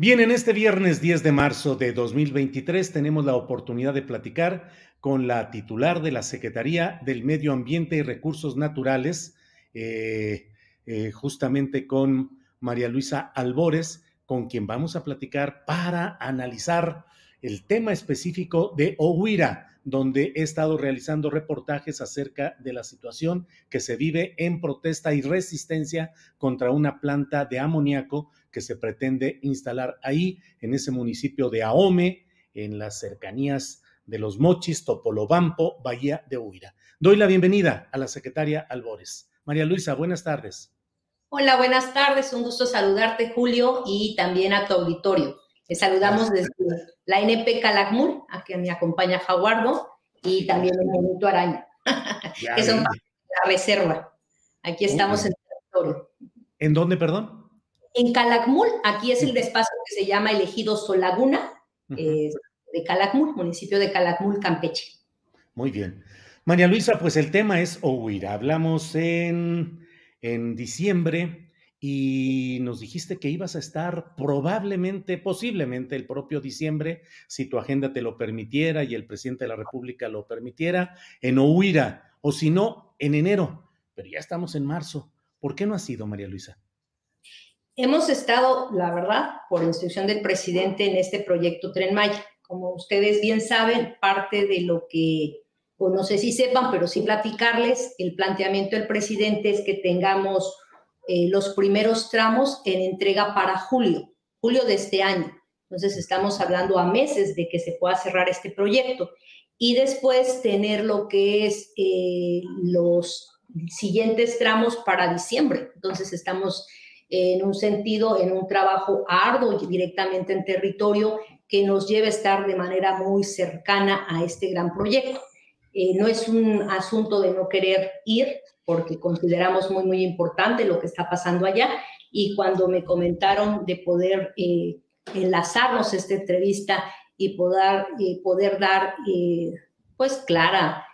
Bien, en este viernes 10 de marzo de 2023 tenemos la oportunidad de platicar con la titular de la Secretaría del Medio Ambiente y Recursos Naturales, eh, eh, justamente con María Luisa Albores, con quien vamos a platicar para analizar el tema específico de Ohuira, donde he estado realizando reportajes acerca de la situación que se vive en protesta y resistencia contra una planta de amoníaco que se pretende instalar ahí, en ese municipio de Ahome, en las cercanías de los Mochis, Topolobampo, Bahía de Huira. Doy la bienvenida a la secretaria Albores. María Luisa, buenas tardes. Hola, buenas tardes. Un gusto saludarte, Julio, y también a tu auditorio. Te saludamos desde la NP Calakmul, a quien me acompaña Jaguardo, y también el Minuto Araña, que son la reserva. Aquí estamos en el territorio. ¿En dónde, perdón? En Calakmul, aquí es el despacio que se llama Elegido Solaguna, eh, de Calakmul, municipio de Calakmul, Campeche. Muy bien. María Luisa, pues el tema es Ohuira. Hablamos en, en diciembre y nos dijiste que ibas a estar probablemente, posiblemente el propio diciembre, si tu agenda te lo permitiera y el presidente de la República lo permitiera, en Ohuira, o si no, en enero. Pero ya estamos en marzo. ¿Por qué no ha sido, María Luisa? Hemos estado, la verdad, por instrucción del presidente en este proyecto Tren Maya. Como ustedes bien saben, parte de lo que, o no sé si sepan, pero sí platicarles, el planteamiento del presidente es que tengamos eh, los primeros tramos en entrega para julio, julio de este año. Entonces estamos hablando a meses de que se pueda cerrar este proyecto y después tener lo que es eh, los siguientes tramos para diciembre. Entonces estamos en un sentido, en un trabajo arduo directamente en territorio que nos lleve a estar de manera muy cercana a este gran proyecto. Eh, no es un asunto de no querer ir, porque consideramos muy, muy importante lo que está pasando allá. Y cuando me comentaron de poder eh, enlazarnos esta entrevista y poder, eh, poder dar, eh, pues, clara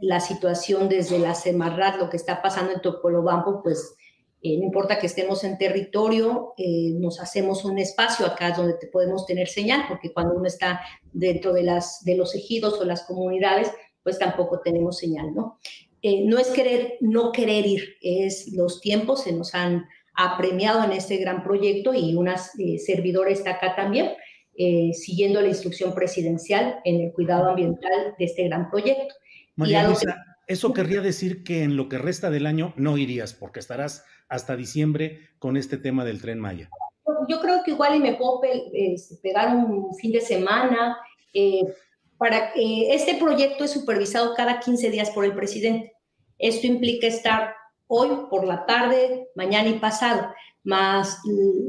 la situación desde la Semarrat, lo que está pasando en Topolobampo, pues, no importa que estemos en territorio, nos hacemos un espacio acá donde te podemos tener señal, porque cuando uno está dentro de, las, de los ejidos o las comunidades, pues tampoco tenemos señal, ¿no? Eh, no es querer, no querer ir, es los tiempos se nos han apremiado en este gran proyecto y una eh, servidora está acá también, eh, siguiendo la instrucción presidencial en el cuidado ambiental de este gran proyecto. María Luisa, eso querría decir que en lo que resta del año no irías, porque estarás hasta diciembre con este tema del tren Maya. Yo creo que igual y me puedo pegar un fin de semana, para, este proyecto es supervisado cada 15 días por el presidente. Esto implica estar hoy por la tarde, mañana y pasado, más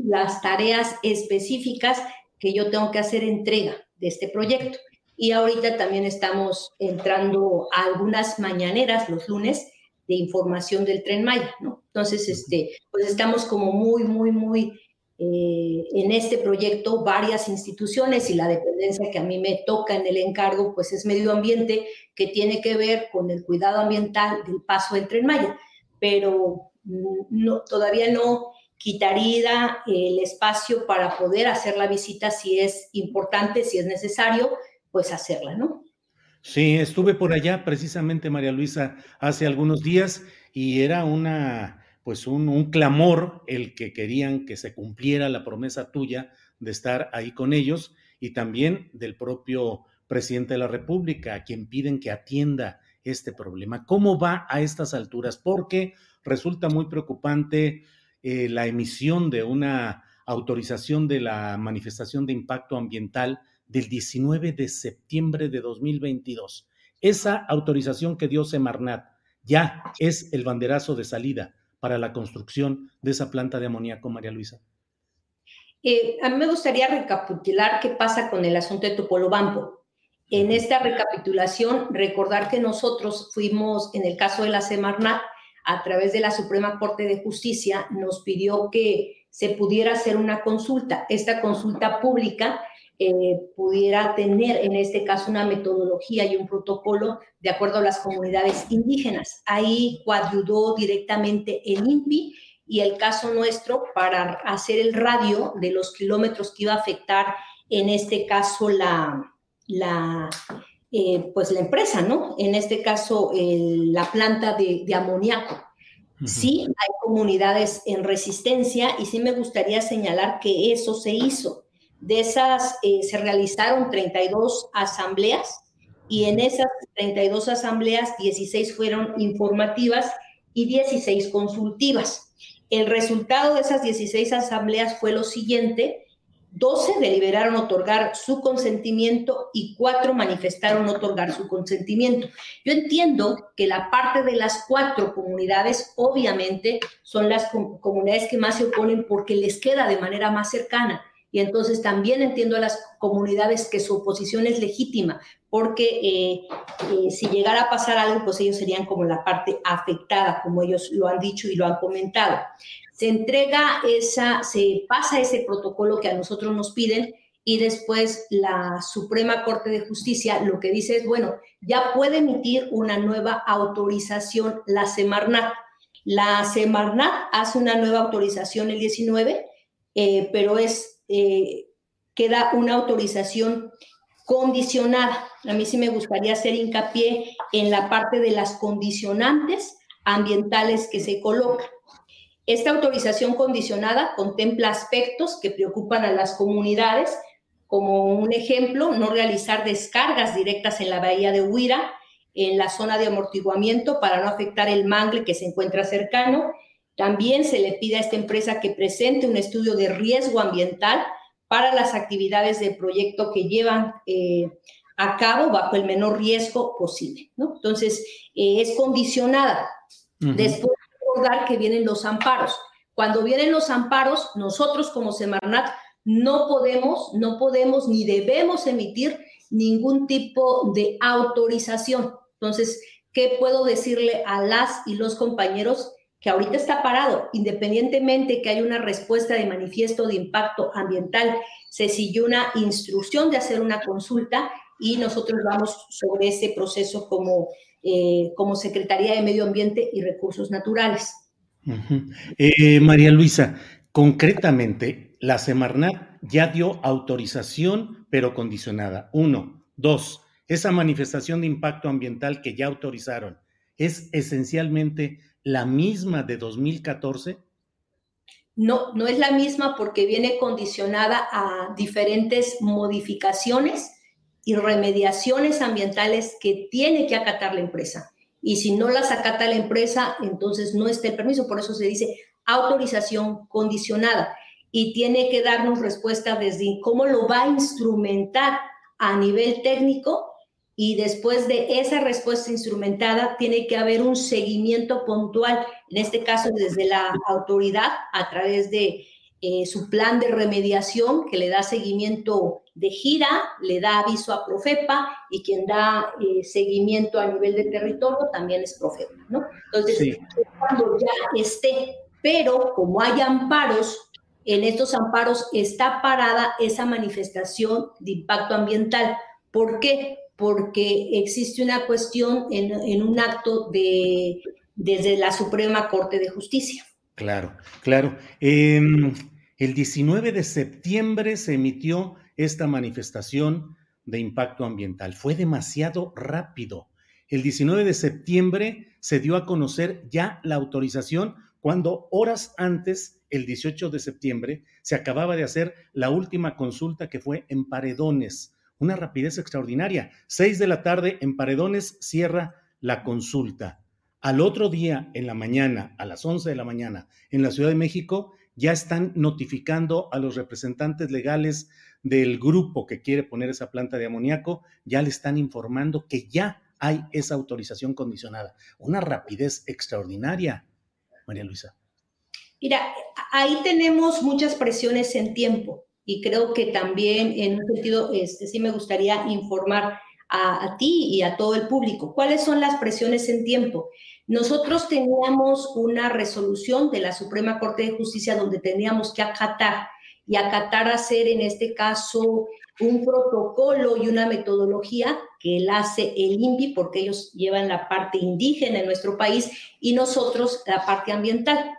las tareas específicas que yo tengo que hacer entrega de este proyecto. Y ahorita también estamos entrando a algunas mañaneras los lunes de información del tren Maya, ¿no? Entonces, este, pues estamos como muy, muy, muy eh, en este proyecto varias instituciones y la dependencia que a mí me toca en el encargo, pues es medio ambiente que tiene que ver con el cuidado ambiental del paso del tren Maya, pero mm, no, todavía no quitaría el espacio para poder hacer la visita si es importante, si es necesario, pues hacerla, ¿no? Sí, estuve por allá precisamente, María Luisa, hace algunos días y era una, pues un, clamor el que querían que se cumpliera la promesa tuya de estar ahí con ellos y también del propio presidente de la República, a quien piden que atienda este problema. ¿Cómo va a estas alturas? Porque resulta muy preocupante eh, la emisión de una autorización de la manifestación de impacto ambiental del 19 de septiembre de 2022. Esa autorización que dio Semarnat ya es el banderazo de salida para la construcción de esa planta de amoníaco, María Luisa. Eh, a mí me gustaría recapitular qué pasa con el asunto de Topolobampo. En esta recapitulación, recordar que nosotros fuimos, en el caso de la Semarnat, a través de la Suprema Corte de Justicia, nos pidió que se pudiera hacer una consulta. Esta consulta pública eh, pudiera tener en este caso una metodología y un protocolo de acuerdo a las comunidades indígenas. Ahí coadyudó directamente el INPI y el caso nuestro para hacer el radio de los kilómetros que iba a afectar en este caso la, la, eh, pues la empresa, ¿no? En este caso la planta de, de amoníaco. Sí, hay comunidades en resistencia y sí me gustaría señalar que eso se hizo de esas eh, se realizaron 32 asambleas y en esas 32 asambleas 16 fueron informativas y 16 consultivas. El resultado de esas 16 asambleas fue lo siguiente. 12 deliberaron otorgar su consentimiento y 4 manifestaron otorgar su consentimiento. Yo entiendo que la parte de las cuatro comunidades, obviamente, son las comunidades que más se oponen porque les queda de manera más cercana y entonces también entiendo a las comunidades que su oposición es legítima, porque eh, eh, si llegara a pasar algo, pues ellos serían como la parte afectada, como ellos lo han dicho y lo han comentado. Se entrega esa, se pasa ese protocolo que a nosotros nos piden y después la Suprema Corte de Justicia lo que dice es, bueno, ya puede emitir una nueva autorización la Semarnat. La Semarnat hace una nueva autorización el 19, eh, pero es eh, queda una autorización condicionada. A mí sí me gustaría hacer hincapié en la parte de las condicionantes ambientales que se colocan. Esta autorización condicionada contempla aspectos que preocupan a las comunidades, como un ejemplo, no realizar descargas directas en la bahía de Huira, en la zona de amortiguamiento, para no afectar el mangle que se encuentra cercano, también se le pide a esta empresa que presente un estudio de riesgo ambiental para las actividades del proyecto que llevan eh, a cabo bajo el menor riesgo posible. ¿no? Entonces, eh, es condicionada. Después, recordar que vienen los amparos. Cuando vienen los amparos, nosotros como Semarnat no podemos, no podemos ni debemos emitir ningún tipo de autorización. Entonces, ¿qué puedo decirle a las y los compañeros? Que ahorita está parado, independientemente que haya una respuesta de manifiesto de impacto ambiental, se siguió una instrucción de hacer una consulta y nosotros vamos sobre ese proceso como, eh, como Secretaría de Medio Ambiente y Recursos Naturales. Eh, María Luisa, concretamente, la Semarnat ya dio autorización, pero condicionada. Uno. Dos, esa manifestación de impacto ambiental que ya autorizaron es esencialmente la misma de 2014? No, no es la misma porque viene condicionada a diferentes modificaciones y remediaciones ambientales que tiene que acatar la empresa. Y si no las acata la empresa, entonces no está el permiso. Por eso se dice autorización condicionada. Y tiene que darnos respuesta desde cómo lo va a instrumentar a nivel técnico y después de esa respuesta instrumentada tiene que haber un seguimiento puntual, en este caso desde la autoridad a través de eh, su plan de remediación que le da seguimiento de gira, le da aviso a Profepa y quien da eh, seguimiento a nivel de territorio también es Profepa, ¿no? Entonces, cuando ya esté, pero como hay amparos, en estos amparos está parada esa manifestación de impacto ambiental. ¿Por qué? Porque existe una cuestión en, un acto de, desde la Suprema Corte de Justicia. Claro, claro. Em, el 19 de septiembre se emitió esta manifestación de impacto ambiental. Fue demasiado rápido. El 19 de septiembre se dio a conocer ya la autorización cuando horas antes, el 18 de septiembre, se acababa de hacer la última consulta que fue en Paredones. Una rapidez extraordinaria. Seis de la tarde en Paredones cierra la consulta. Al otro día, en la mañana, a las 11 de la mañana, en la Ciudad de México, ya están notificando a los representantes legales del grupo que quiere poner esa planta de amoníaco, ya le están informando que ya hay esa autorización condicionada. Una rapidez extraordinaria, María Luisa. Mira, ahí tenemos muchas presiones en tiempo y creo que también en un sentido, este, sí me gustaría informar a, ti y a todo el público. ¿Cuáles son las presiones en tiempo? Nosotros teníamos una resolución de la Suprema Corte de Justicia donde teníamos que acatar y acatar hacer en este caso un protocolo y una metodología que él hace el INPI porque ellos llevan la parte indígena en nuestro país y nosotros la parte ambiental.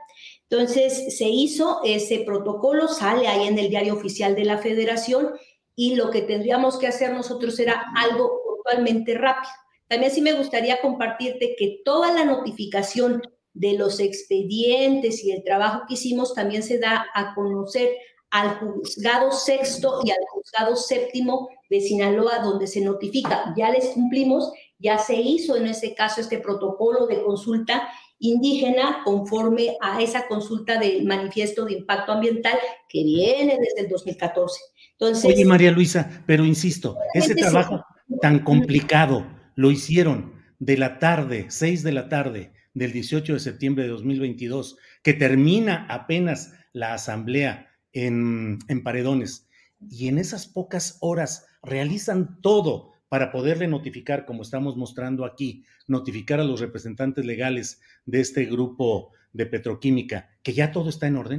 Entonces se hizo ese protocolo, sale ahí en el diario oficial de la federación y lo que tendríamos que hacer nosotros era algo totalmente rápido. También sí me gustaría compartirte que toda la notificación de los expedientes y el trabajo que hicimos también se da a conocer al juzgado sexto y al juzgado séptimo de Sinaloa, donde se notifica, ya les cumplimos, ya se hizo en ese caso este protocolo de consulta indígena conforme a esa consulta del manifiesto de impacto ambiental que viene desde el 2014. Entonces, Oye, María Luisa, pero insisto, ese trabajo tan complicado lo hicieron de la tarde, 6 de la tarde del 18 de septiembre de 2022, que termina apenas la asamblea en, Paredones. Y en esas pocas horas realizan todo para poderle notificar, como estamos mostrando aquí, notificar a los representantes legales de este grupo de petroquímica, que ya todo está en orden.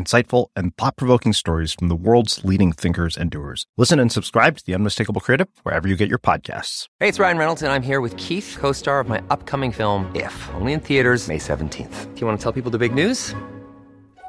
insightful, and thought provoking stories from the world's leading thinkers and doers. Listen and subscribe to The Unmistakable Creative wherever you get your podcasts. Hey, it's Ryan Reynolds, and I'm here with Keith, co star of my upcoming film, If, only in theaters, May 17th. Do you want to tell people the big news?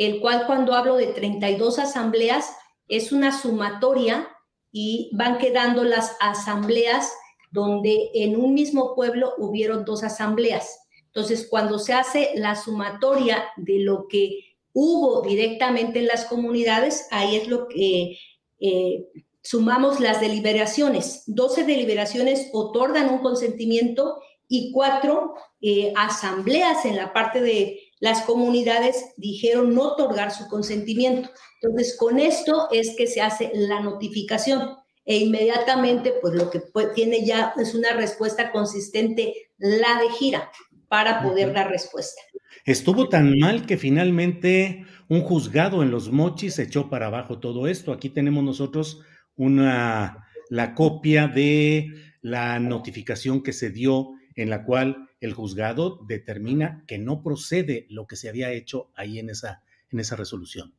el cual cuando hablo de 32 asambleas es una sumatoria y van quedando las asambleas donde en un mismo pueblo hubieron dos asambleas. Entonces, cuando se hace la sumatoria de lo que hubo directamente en las comunidades, ahí es lo que eh, sumamos las deliberaciones. 12 deliberaciones otorgan un consentimiento y cuatro eh, asambleas en la parte de las comunidades dijeron no otorgar su consentimiento. Entonces, con esto es que se hace la notificación e inmediatamente, pues lo que tiene ya es una respuesta consistente, la de gira, para poder dar respuesta. Estuvo tan mal que finalmente un juzgado en los mochis echó para abajo todo esto. Aquí tenemos nosotros una, la copia de la notificación que se dio en la cual el juzgado determina que no procede lo que se había hecho ahí en esa, en esa resolución.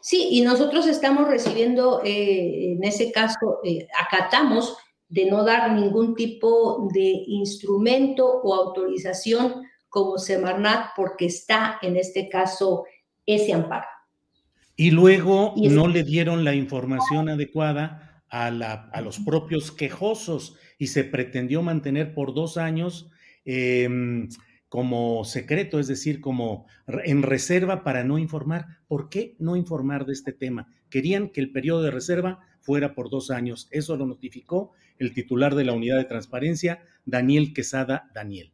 Sí, y nosotros estamos recibiendo, eh, en ese caso, eh, acatamos de no dar ningún tipo de instrumento o autorización como Semarnat porque está en este caso ese amparo. Y luego no le dieron la información adecuada a, la, a los propios quejosos y se pretendió mantener por dos años em, como secreto, es decir, como en reserva para no informar. ¿Por qué no informar de este tema? Querían que el periodo de reserva fuera por dos años. Eso lo notificó el titular de la unidad de transparencia, Daniel Quesada Daniel.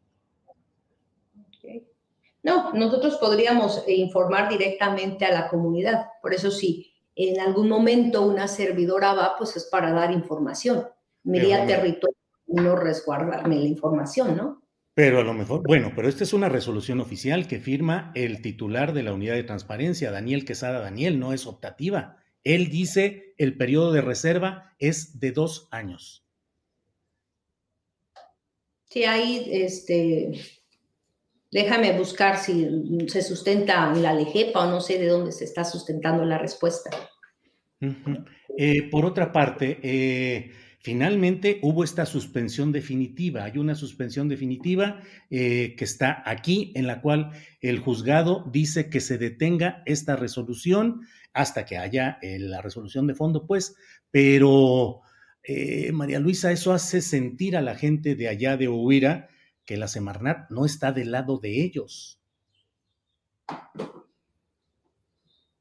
No, nosotros podríamos eh, informar directamente a la comunidad. Por eso si en algún momento una servidora va, pues es para dar información. Me iría territorio no resguardarme la información, ¿no? Pero a lo mejor, bueno, pero esta es una resolución oficial que firma el titular de la unidad de transparencia, Daniel Quesada Daniel, no es optativa. Él dice el periodo de reserva es de dos años. Sí, ahí este, Déjame buscar si se sustenta en la LEGEPA o no sé de dónde se está sustentando la respuesta. Eh, por otra parte, eh, finalmente hubo esta suspensión definitiva. Hay una suspensión definitiva eh, que está aquí, en la cual el juzgado dice que se detenga esta resolución hasta que haya la resolución de fondo, pues, pero María Luisa, eso hace sentir a la gente de allá de Huira que la Semarnat no está del lado de ellos.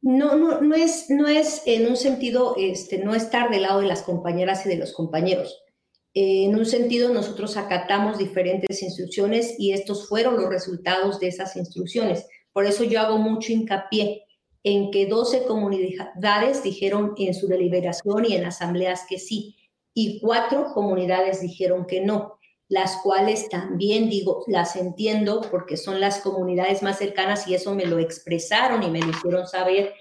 No, no, no es, no es en un sentido, este, no estar del lado de las compañeras y de los compañeros. en un sentido, nosotros acatamos diferentes instrucciones y estos fueron los resultados de esas instrucciones. Por eso yo hago mucho hincapié en que 12 comunidades dijeron en su deliberación y en asambleas que sí, y cuatro comunidades dijeron que no las cuales también digo, las entiendo porque son las comunidades más cercanas y eso me lo expresaron y me lo hicieron saber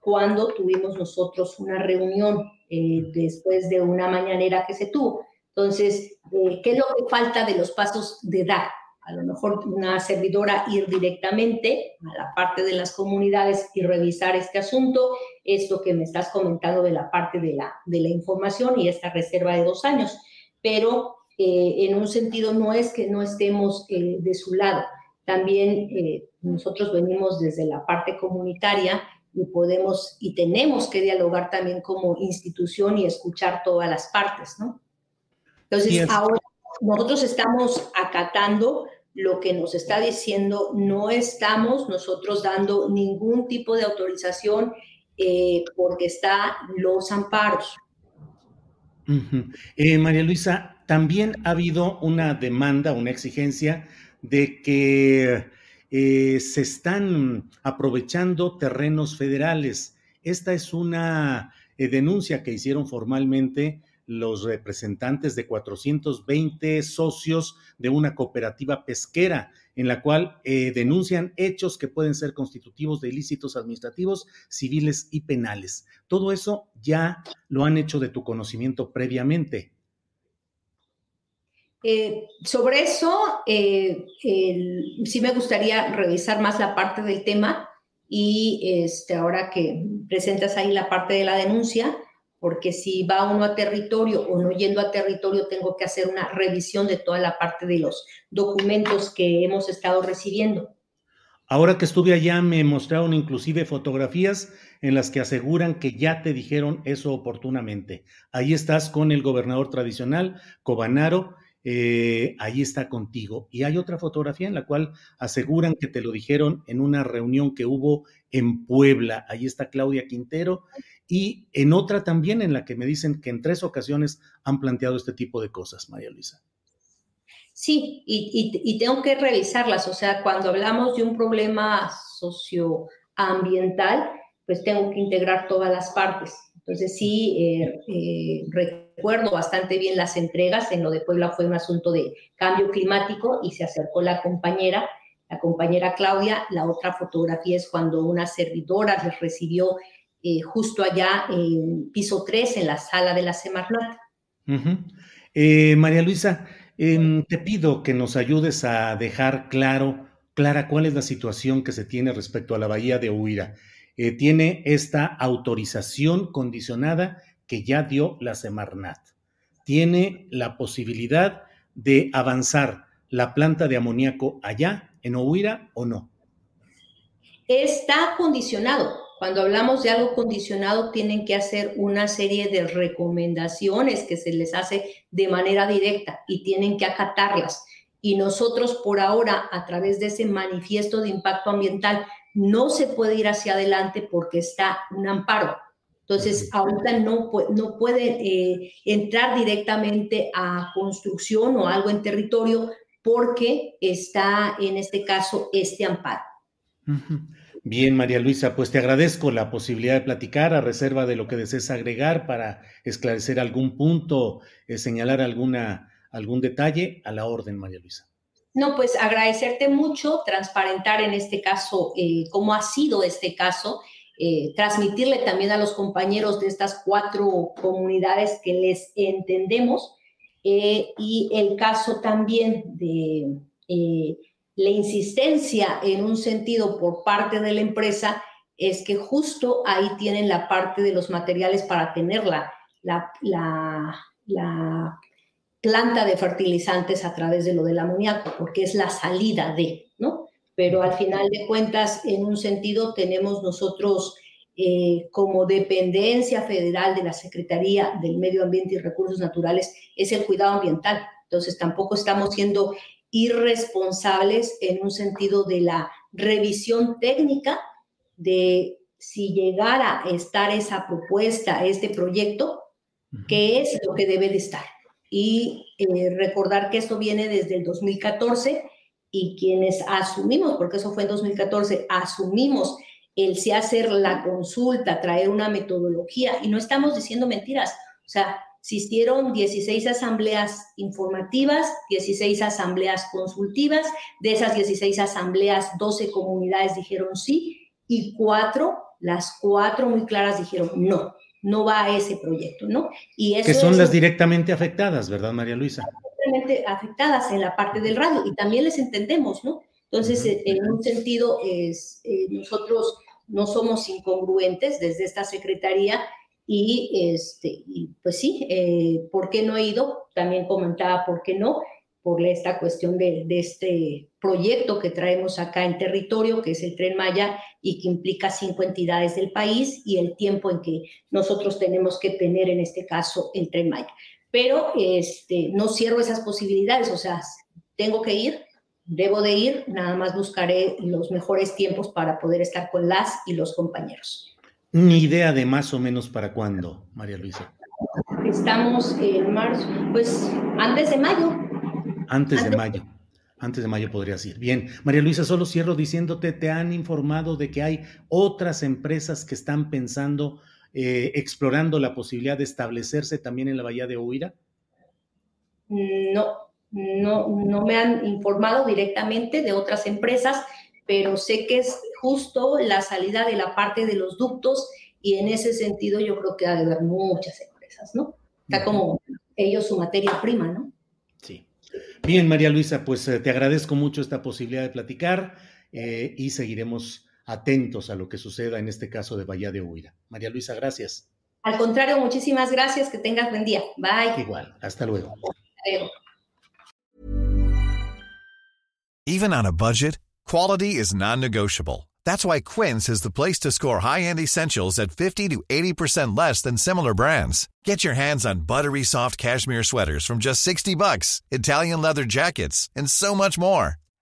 cuando tuvimos nosotros una reunión eh, después de una mañanera que se tuvo. Entonces, eh, ¿qué es lo que falta de los pasos de dar? A lo mejor una servidora ir directamente a la parte de las comunidades y revisar este asunto, esto que me estás comentando de la parte de la, de la información y esta reserva de dos años. Pero eh, en un sentido no es que no estemos eh, de su lado, también eh, nosotros venimos desde la parte comunitaria y podemos y tenemos que dialogar también como institución y escuchar todas las partes, ¿no? Entonces, ahora nosotros estamos acatando lo que nos está diciendo, no estamos nosotros dando ningún tipo de autorización porque está los amparos. María Luisa, también ha habido una demanda, una exigencia de que eh, se están aprovechando terrenos federales. Esta es una eh, denuncia que hicieron formalmente los representantes de 420 socios de una cooperativa pesquera, en la cual eh, denuncian hechos que pueden ser constitutivos de ilícitos administrativos, civiles y penales. Todo eso ya lo han hecho de tu conocimiento previamente. Eh, sobre eso, eh, sí me gustaría revisar más la parte del tema y este, ahora que presentas ahí la parte de la denuncia, porque si va uno a territorio o no yendo a territorio, tengo que hacer una revisión de toda la parte de los documentos que hemos estado recibiendo. Ahora que estuve allá, me mostraron inclusive fotografías en las que aseguran que ya te dijeron eso oportunamente. Ahí estás con el gobernador tradicional, Cobanaro, eh, ahí está contigo. Y hay otra fotografía en la cual aseguran que te lo dijeron en una reunión que hubo en Puebla. Ahí está Claudia Quintero. Y en otra también en la que me dicen que en tres ocasiones han planteado este tipo de cosas, María Luisa. Sí, y, tengo que revisarlas. O sea, cuando hablamos de un problema socioambiental, pues tengo que integrar todas las partes. Entonces sí, eh, eh, recuerdo bastante bien las entregas. En lo de Puebla fue un asunto de cambio climático y se acercó la compañera, la compañera Claudia. La otra fotografía es cuando una servidora les recibió eh, justo allá en piso 3, en la sala de la Semarnat. María Luisa, em, te pido que nos ayudes a dejar claro, clara, cuál es la situación que se tiene respecto a la bahía de Huira. Eh, tiene esta autorización condicionada que ya dio la Semarnat. Tiene la posibilidad de avanzar la planta de amoníaco allá, en Ohuira, o no. Está condicionado. Cuando hablamos de algo condicionado, tienen que hacer una serie de recomendaciones que se les hace de manera directa y tienen que acatarlas. y nosotros por ahora, a través de ese manifiesto de impacto ambiental, no se puede ir hacia adelante porque está un amparo. Entonces, ahorita no, no puede eh, entrar directamente a construcción o algo en territorio porque está en este caso este amparo. Bien, María Luisa, pues te agradezco la posibilidad de platicar a reserva de lo que desees agregar para esclarecer algún punto, eh, señalar alguna, algún detalle a la orden, María Luisa. No, pues agradecerte mucho, transparentar en este caso eh, cómo ha sido este caso, eh, transmitirle también a los compañeros de estas cuatro comunidades que les entendemos eh, y el caso también de la insistencia en un sentido por parte de la empresa es que justo ahí tienen la parte de los materiales para tenerla, la, la, la planta de fertilizantes a través de lo del amoníaco, porque es la salida de, ¿no? Pero al final de cuentas, en un sentido, tenemos nosotros eh, como dependencia federal de la Secretaría del Medio Ambiente y Recursos Naturales, es el cuidado ambiental. Entonces, tampoco estamos siendo irresponsables en un sentido de la revisión técnica de si llegara a estar esa propuesta, este proyecto, qué es lo que debe de estar y eh, recordar que esto viene desde el 2014 y quienes asumimos, porque eso fue en 2014, asumimos el si hacer la consulta, traer una metodología y no estamos diciendo mentiras, o sea, existieron 16 asambleas informativas, 16 asambleas consultivas, de esas 16 asambleas, 12 comunidades dijeron sí y cuatro, las cuatro muy claras dijeron no no va a ese proyecto, ¿no? Y eso que son las directamente afectadas, ¿verdad, María Luisa? Directamente afectadas en la parte del radio y también les entendemos, ¿no? Entonces, en un sentido, es, eh, nosotros no somos incongruentes desde esta secretaría y, este, y pues sí, eh, ¿por qué no he ido? También comentaba por qué no, por esta cuestión de, de, este proyecto que traemos acá en territorio, que es el Tren Maya, y que implica cinco entidades del país y el tiempo en que nosotros tenemos que tener, en este caso, el Tren Maya. Pero este, no cierro esas posibilidades, o sea, tengo que ir, debo de ir, nada más buscaré los mejores tiempos para poder estar con las y los compañeros. Ni idea de más o menos para cuándo, María Luisa. Estamos en marzo, pues antes de mayo, antes de mayo. Antes de mayo podrías ir. Bien, María Luisa, solo cierro diciéndote, ¿te han informado de que hay otras empresas que están pensando, eh, explorando la posibilidad de establecerse también en la Bahía de Huira? No, no, no me han informado directamente de otras empresas, pero sé que es justo la salida de la parte de los ductos y en ese sentido yo creo que ha de haber muchas empresas, ¿no? Está como ellos su materia prima, ¿no? Bien, María Luisa, pues eh, te agradezco mucho esta posibilidad de platicar eh, y seguiremos atentos a lo que suceda en este caso de Bahía de Huira. María Luisa, gracias. Al contrario, muchísimas gracias. Que tengas buen día. Bye. Igual. Hasta luego. Adiós. Even on a budget, quality is non-negotiable. That's why Quince is the place to score high-end essentials at 50 to 80% less than similar brands. Get your hands on buttery soft cashmere sweaters from just 60 bucks, Italian leather jackets, and so much more.